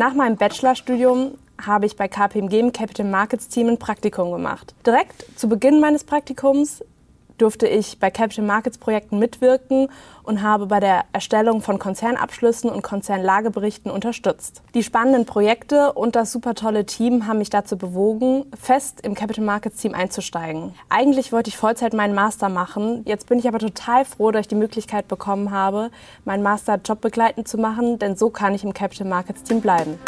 Nach meinem Bachelorstudium habe ich bei KPMG im Capital Markets Team ein Praktikum gemacht. Direkt zu Beginn meines Praktikums durfte ich bei Capital Markets Projekten mitwirken und habe bei der Erstellung von Konzernabschlüssen und Konzernlageberichten unterstützt. Die spannenden Projekte und das super tolle Team haben mich dazu bewogen, fest im Capital Markets Team einzusteigen. Eigentlich wollte ich Vollzeit meinen Master machen. Jetzt bin ich aber total froh, dass ich die Möglichkeit bekommen habe, meinen Master jobbegleitend zu machen, denn so kann ich im Capital Markets Team bleiben.